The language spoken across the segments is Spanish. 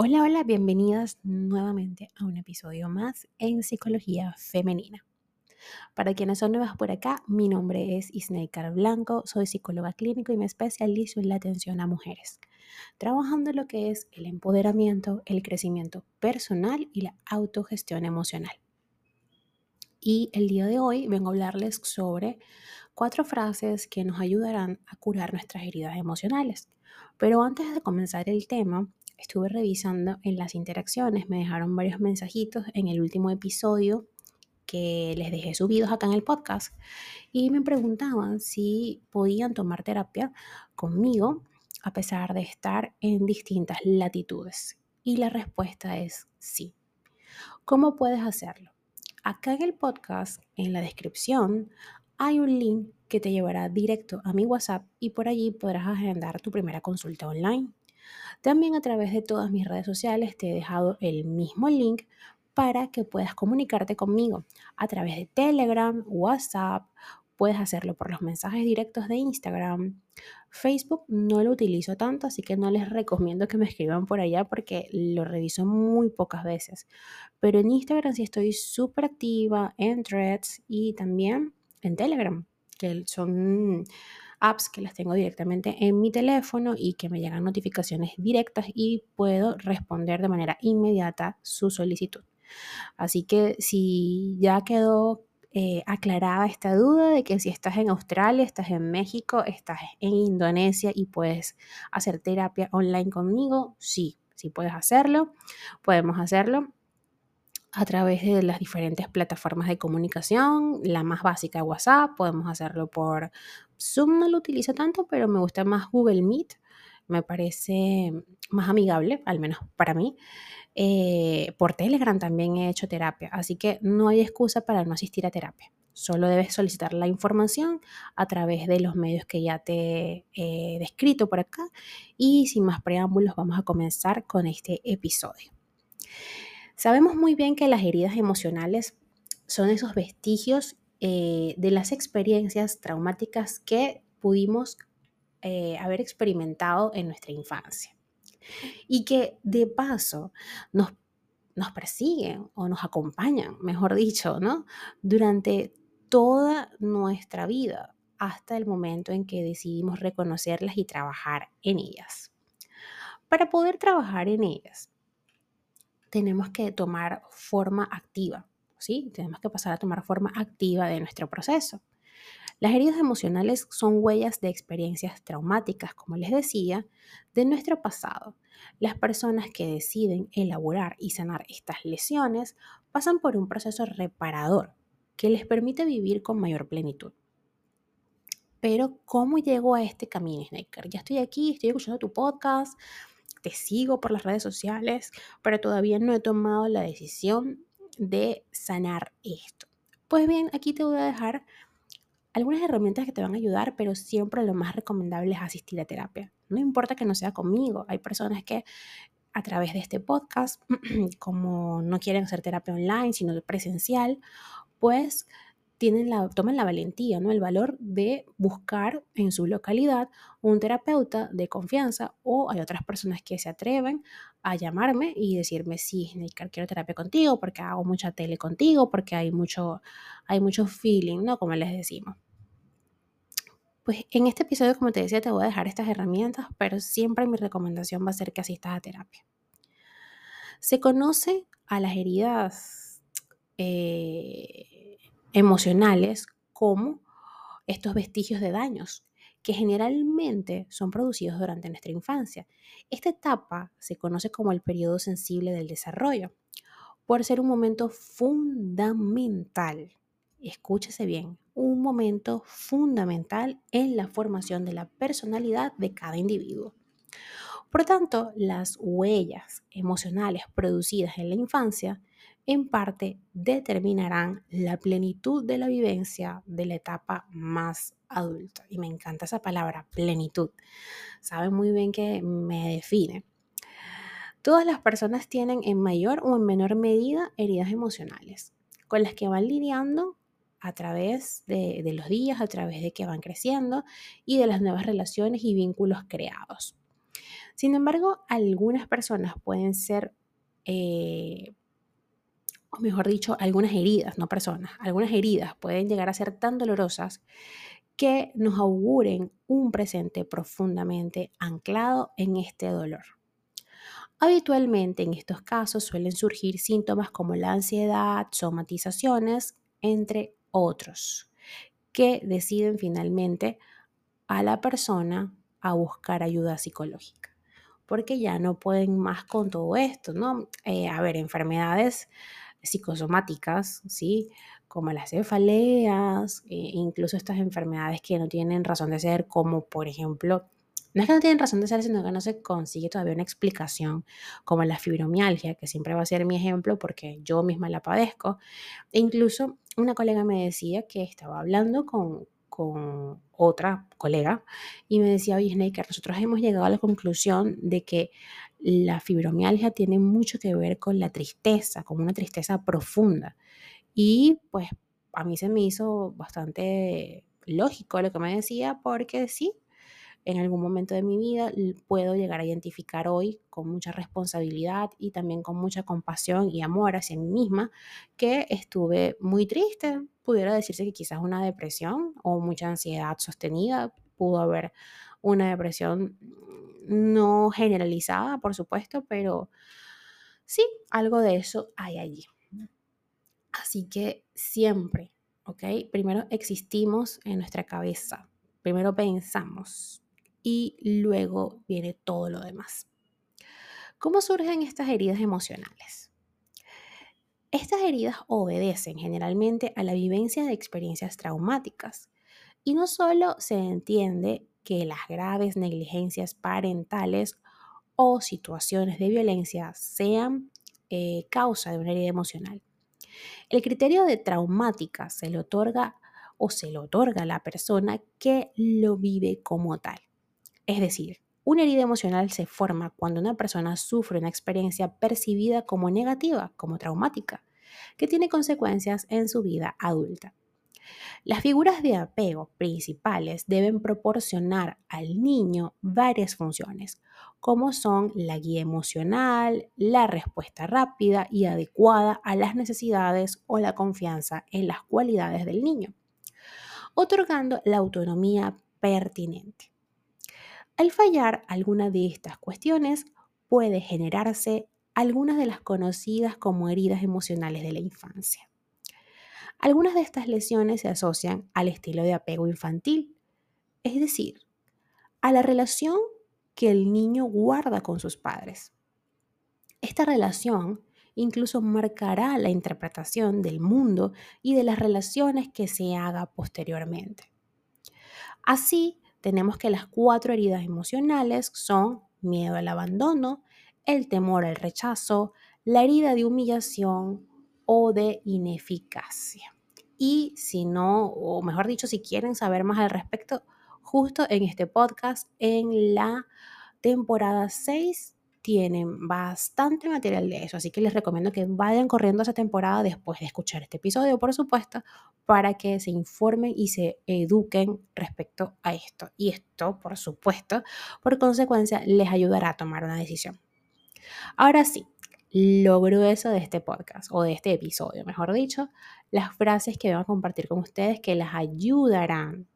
Hola, hola, bienvenidas nuevamente a un episodio más en Psicología Femenina. Para quienes son nuevas por acá, mi nombre es Isneikar Blanco, soy psicóloga clínico y me especializo en la atención a mujeres, trabajando en lo que es el empoderamiento, el crecimiento personal y la autogestión emocional. Y el día de hoy vengo a hablarles sobre cuatro frases que nos ayudarán a curar nuestras heridas emocionales. Pero antes de comenzar el tema, estuve revisando en las interacciones, me dejaron varios mensajitos en el último episodio que les dejé subidos acá en el podcast y me preguntaban si podían tomar terapia conmigo a pesar de estar en distintas latitudes. Y la respuesta es sí. ¿Cómo puedes hacerlo? Acá en el podcast, en la descripción, hay un link que te llevará directo a mi WhatsApp y por allí podrás agendar tu primera consulta online. También a través de todas mis redes sociales te he dejado el mismo link para que puedas comunicarte conmigo a través de Telegram, WhatsApp, puedes hacerlo por los mensajes directos de Instagram. Facebook no lo utilizo tanto, así que no les recomiendo que me escriban por allá porque lo reviso muy pocas veces. Pero en Instagram sí estoy súper activa, en threads y también en Telegram, que son apps que las tengo directamente en mi teléfono y que me llegan notificaciones directas y puedo responder de manera inmediata su solicitud. Así que si ya quedó eh, aclarada esta duda de que si estás en Australia, estás en México, estás en Indonesia y puedes hacer terapia online conmigo, sí, sí puedes hacerlo, podemos hacerlo a través de las diferentes plataformas de comunicación, la más básica WhatsApp, podemos hacerlo por Zoom, no lo utilizo tanto, pero me gusta más Google Meet, me parece más amigable, al menos para mí. Eh, por Telegram también he hecho terapia, así que no hay excusa para no asistir a terapia. Solo debes solicitar la información a través de los medios que ya te he descrito por acá. Y sin más preámbulos, vamos a comenzar con este episodio. Sabemos muy bien que las heridas emocionales son esos vestigios eh, de las experiencias traumáticas que pudimos eh, haber experimentado en nuestra infancia y que de paso nos, nos persiguen o nos acompañan, mejor dicho, ¿no? Durante toda nuestra vida hasta el momento en que decidimos reconocerlas y trabajar en ellas. Para poder trabajar en ellas, tenemos que tomar forma activa, Tenemos que pasar a tomar forma activa de nuestro proceso. Las heridas emocionales son huellas de experiencias traumáticas, como les decía, de nuestro pasado. Las personas que deciden elaborar y sanar estas lesiones pasan por un proceso reparador que les permite vivir con mayor plenitud. Pero, ¿cómo llego a este camino, Snaker? Ya estoy aquí, estoy escuchando tu podcast, te sigo por las redes sociales, pero todavía no he tomado la decisión de sanar esto. Pues bien, aquí te voy a dejar algunas herramientas que te van a ayudar, pero siempre lo más recomendable es asistir a terapia. No importa que no sea conmigo, hay personas que a través de este podcast, como no quieren hacer terapia online, sino presencial, pues tienen la, toman la valentía, ¿no? el valor de buscar en su localidad un terapeuta de confianza o hay otras personas que se atreven a llamarme y decirme, sí, quiero terapia contigo porque hago mucha tele contigo, porque hay mucho, hay mucho feeling, ¿no? Como les decimos. Pues en este episodio, como te decía, te voy a dejar estas herramientas, pero siempre mi recomendación va a ser que asistas a terapia. Se conoce a las heridas eh, emocionales como estos vestigios de daños que generalmente son producidos durante nuestra infancia. Esta etapa se conoce como el periodo sensible del desarrollo, por ser un momento fundamental, escúchese bien, un momento fundamental en la formación de la personalidad de cada individuo. Por tanto, las huellas emocionales producidas en la infancia en parte determinarán la plenitud de la vivencia de la etapa más adulta. Y me encanta esa palabra, plenitud. Saben muy bien que me define. Todas las personas tienen en mayor o en menor medida heridas emocionales, con las que van lidiando a través de, los días, a través de que van creciendo y de las nuevas relaciones y vínculos creados. Sin embargo, algunas personas pueden ser, eh, o mejor dicho, algunas heridas, no personas, algunas heridas pueden llegar a ser tan dolorosas que nos auguren un presente profundamente anclado en este dolor. Habitualmente en estos casos suelen surgir síntomas como la ansiedad, somatizaciones, entre otros, que deciden finalmente a la persona a buscar ayuda psicológica, porque ya no pueden más con todo esto, ¿no? Eh, a ver, enfermedades psicosomáticas, ¿sí? como las cefaleas, e incluso estas enfermedades que no tienen razón de ser, como por ejemplo, no es que no tienen razón de ser, sino que no se consigue todavía una explicación, como la fibromialgia, que siempre va a ser mi ejemplo porque yo misma la padezco. E incluso una colega me decía que estaba hablando con, con otra colega y me decía, oye, Snaker, nosotros hemos llegado a la conclusión de que la fibromialgia tiene mucho que ver con la tristeza, con una tristeza profunda. Y pues a mí se me hizo bastante lógico lo que me decía, porque sí, en algún momento de mi vida puedo llegar a identificar hoy con mucha responsabilidad y también con mucha compasión y amor hacia mí misma que estuve muy triste. Pudiera decirse que quizás una depresión o mucha ansiedad sostenida, pudo haber una depresión no generalizada, por supuesto, pero sí, algo de eso hay allí. Así que siempre, ¿ok? Primero existimos en nuestra cabeza, primero pensamos y luego viene todo lo demás. ¿Cómo surgen estas heridas emocionales? Estas heridas obedecen generalmente a la vivencia de experiencias traumáticas y no solo se entiende que las graves negligencias parentales o situaciones de violencia sean eh, causa de una herida emocional, el criterio de traumática se le otorga o se le otorga a la persona que lo vive como tal. Es decir, una herida emocional se forma cuando una persona sufre una experiencia percibida como negativa, como traumática, que tiene consecuencias en su vida adulta. Las figuras de apego principales deben proporcionar al niño varias funciones, como son la guía emocional, la respuesta rápida y adecuada a las necesidades o la confianza en las cualidades del niño, otorgando la autonomía pertinente. Al fallar alguna de estas cuestiones, puede generarse algunas de las conocidas como heridas emocionales de la infancia. Algunas de estas lesiones se asocian al estilo de apego infantil, es decir, a la relación que el niño guarda con sus padres. Esta relación incluso marcará la interpretación del mundo y de las relaciones que se haga posteriormente. Así, tenemos que las cuatro heridas emocionales son miedo al abandono, el temor al rechazo, la herida de humillación, o de ineficacia. Y si no, o mejor dicho, si quieren saber más al respecto, justo en este podcast, en la temporada 6, tienen bastante material de eso, así que les recomiendo que vayan corriendo esa temporada después de escuchar este episodio, por supuesto, para que se informen y se eduquen respecto a esto. Y esto, por supuesto, por consecuencia, les ayudará a tomar una decisión. Ahora sí, lo grueso de este podcast o de este episodio, mejor dicho, las frases que voy a compartir con ustedes que las ayudarán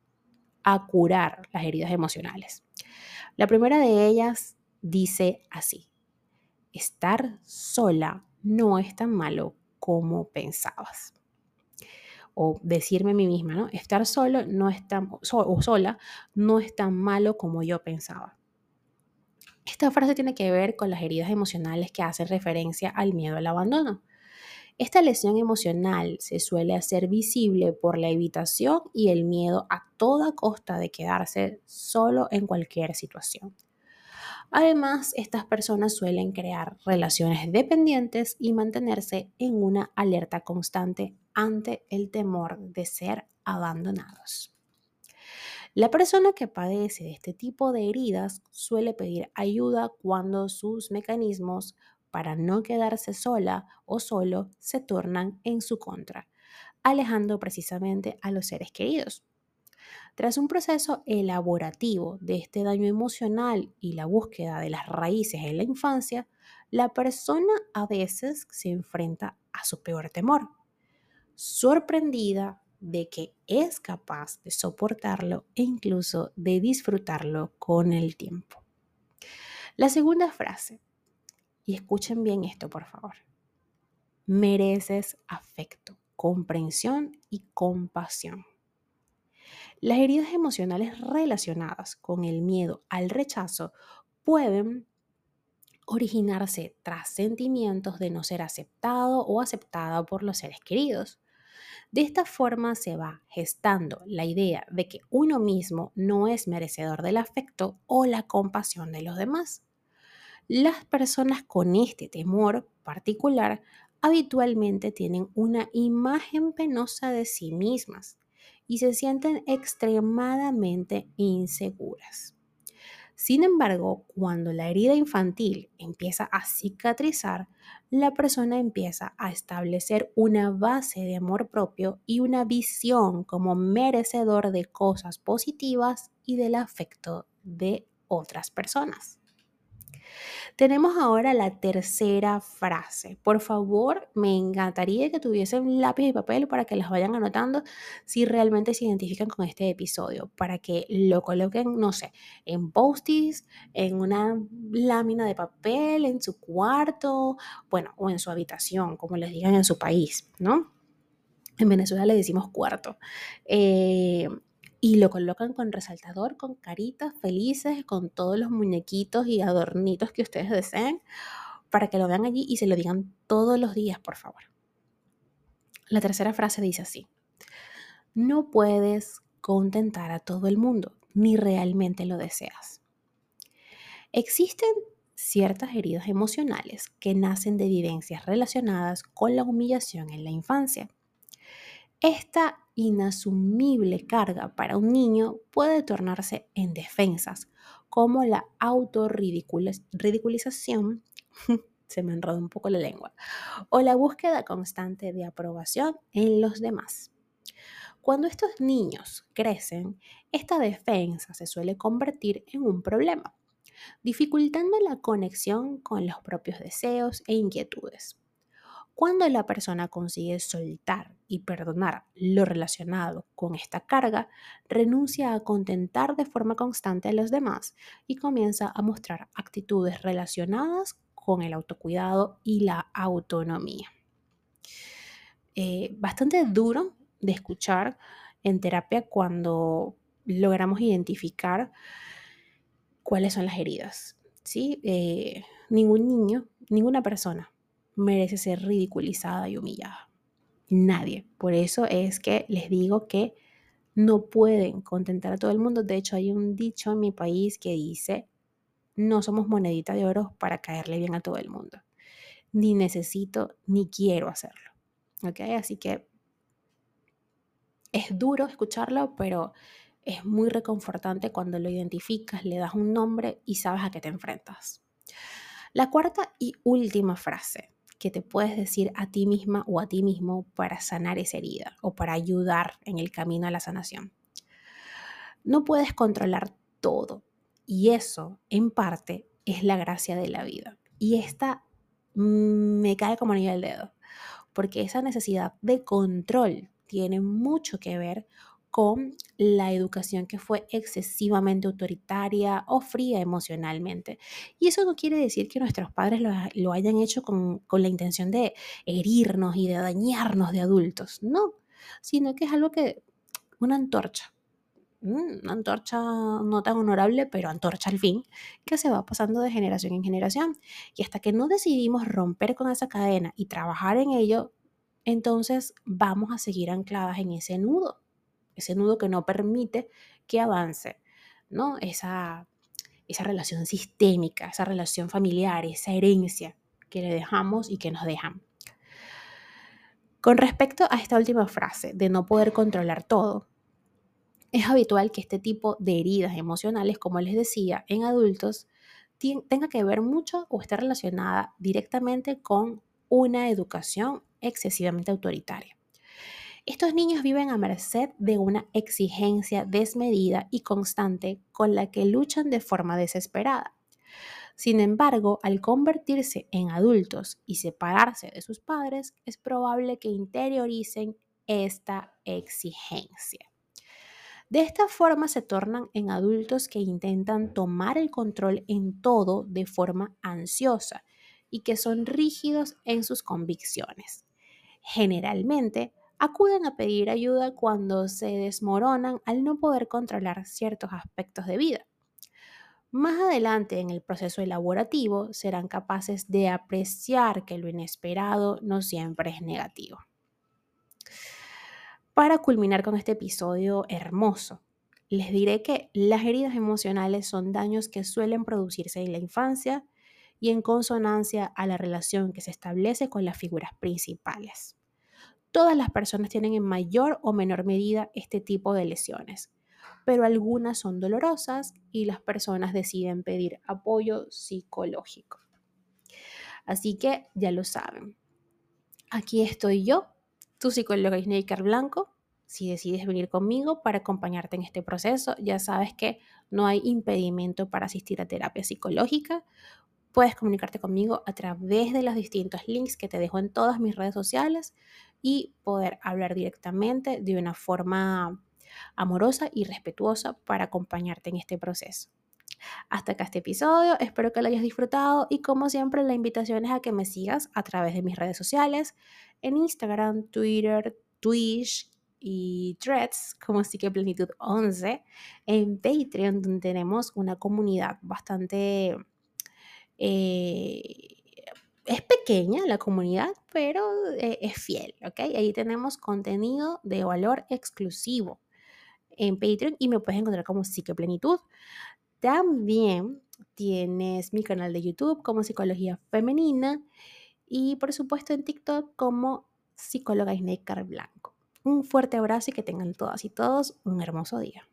a curar las heridas emocionales. La primera de ellas dice así, estar sola no es tan malo como pensabas. O decirme a mí misma, ¿no? Estar solo no es tan, o sola no es tan malo como yo pensaba. Esta frase tiene que ver con las heridas emocionales que hacen referencia al miedo al abandono. Esta lesión emocional se suele hacer visible por la evitación y el miedo a toda costa de quedarse solo en cualquier situación. Además, estas personas suelen crear relaciones dependientes y mantenerse en una alerta constante ante el temor de ser abandonados. La persona que padece de este tipo de heridas suele pedir ayuda cuando sus mecanismos para no quedarse sola o solo se tornan en su contra, alejando precisamente a los seres queridos. Tras un proceso elaborativo de este daño emocional y la búsqueda de las raíces en la infancia, la persona a veces se enfrenta a su peor temor, sorprendida de que es capaz de soportarlo e incluso de disfrutarlo con el tiempo. La segunda frase, y escuchen bien esto por favor, mereces afecto, comprensión y compasión. Las heridas emocionales relacionadas con el miedo al rechazo pueden originarse tras sentimientos de no ser aceptado o aceptada por los seres queridos. De esta forma se va gestando la idea de que uno mismo no es merecedor del afecto o la compasión de los demás. Las personas con este temor particular habitualmente tienen una imagen penosa de sí mismas y se sienten extremadamente inseguras. Sin embargo, cuando la herida infantil empieza a cicatrizar, la persona empieza a establecer una base de amor propio y una visión como merecedor de cosas positivas y del afecto de otras personas. Tenemos ahora la tercera frase. Por favor, me encantaría que tuviesen lápiz y papel para que las vayan anotando si realmente se identifican con este episodio, para que lo coloquen, no sé, en post-its, en una lámina de papel, en su cuarto, bueno, o en su habitación, como les digan en su país, ¿no? En Venezuela le decimos cuarto. Eh, y lo colocan con resaltador, con caritas felices, con todos los muñequitos y adornitos que ustedes deseen, para que lo vean allí y se lo digan todos los días, por favor. La tercera frase dice así, no puedes contentar a todo el mundo, ni realmente lo deseas. Existen ciertas heridas emocionales que nacen de vivencias relacionadas con la humillación en la infancia. Esta inasumible carga para un niño puede tornarse en defensas, como la autorridiculización, se me enredó un poco la lengua, o la búsqueda constante de aprobación en los demás. Cuando estos niños crecen, esta defensa se suele convertir en un problema, dificultando la conexión con los propios deseos e inquietudes. Cuando la persona consigue soltar y perdonar lo relacionado con esta carga, renuncia a contentar de forma constante a los demás y comienza a mostrar actitudes relacionadas con el autocuidado y la autonomía. Eh, bastante duro de escuchar en terapia cuando logramos identificar cuáles son las heridas. ¿sí? Eh, ningún niño, ninguna persona merece ser ridiculizada y humillada. Nadie. Por eso es que les digo que no pueden contentar a todo el mundo. De hecho, hay un dicho en mi país que dice, no somos monedita de oro para caerle bien a todo el mundo. Ni necesito ni quiero hacerlo. ¿Ok? Así que es duro escucharlo, pero es muy reconfortante cuando lo identificas, le das un nombre y sabes a qué te enfrentas. La cuarta y última frase que te puedes decir a ti misma o a ti mismo para sanar esa herida o para ayudar en el camino a la sanación. No puedes controlar todo y eso en parte es la gracia de la vida. Y esta me cae como anillo al dedo, porque esa necesidad de control tiene mucho que ver con la educación que fue excesivamente autoritaria o fría emocionalmente. Y eso no quiere decir que nuestros padres lo, hayan hecho con, con la intención de herirnos y de dañarnos de adultos, no, sino que es algo que, una antorcha, una antorcha no tan honorable, pero antorcha al fin, que se va pasando de generación en generación. Y hasta que no decidimos romper con esa cadena y trabajar en ello, entonces vamos a seguir ancladas en ese nudo ese nudo que no permite que avance, ¿no? Esa, esa relación sistémica, esa relación familiar, esa herencia que le dejamos y que nos dejan. Con respecto a esta última frase de no poder controlar todo, es habitual que este tipo de heridas emocionales, como les decía, en adultos, tenga que ver mucho o esté relacionada directamente con una educación excesivamente autoritaria. Estos niños viven a merced de una exigencia desmedida y constante con la que luchan de forma desesperada. Sin embargo, al convertirse en adultos y separarse de sus padres, es probable que interioricen esta exigencia. De esta forma se tornan en adultos que intentan tomar el control en todo de forma ansiosa y que son rígidos en sus convicciones. Generalmente, acuden a pedir ayuda cuando se desmoronan al no poder controlar ciertos aspectos de vida. Más adelante en el proceso elaborativo serán capaces de apreciar que lo inesperado no siempre es negativo. Para culminar con este episodio hermoso, les diré que las heridas emocionales son daños que suelen producirse en la infancia y en consonancia a la relación que se establece con las figuras principales. Todas las personas tienen en mayor o menor medida este tipo de lesiones, pero algunas son dolorosas y las personas deciden pedir apoyo psicológico. Así que ya lo saben. Aquí estoy yo, tu psicóloga Isneikar Blanco. Si decides venir conmigo para acompañarte en este proceso, ya sabes que no hay impedimento para asistir a terapia psicológica Puedes comunicarte conmigo a través de los distintos links que te dejo en todas mis redes sociales y poder hablar directamente de una forma amorosa y respetuosa para acompañarte en este proceso. Hasta acá este episodio, espero que lo hayas disfrutado y como siempre la invitación es a que me sigas a través de mis redes sociales, en Instagram, Twitter, Twitch y Threads como Plenitud 11, en Patreon donde tenemos una comunidad bastante eh, es pequeña la comunidad, pero eh, es fiel, ¿ok? Ahí tenemos contenido de valor exclusivo en Patreon y me puedes encontrar como Plenitud. También tienes mi canal de YouTube como Psicología Femenina y por supuesto en TikTok como Psicóloga Isnecar Blanco. Un fuerte abrazo y que tengan todas y todos un hermoso día.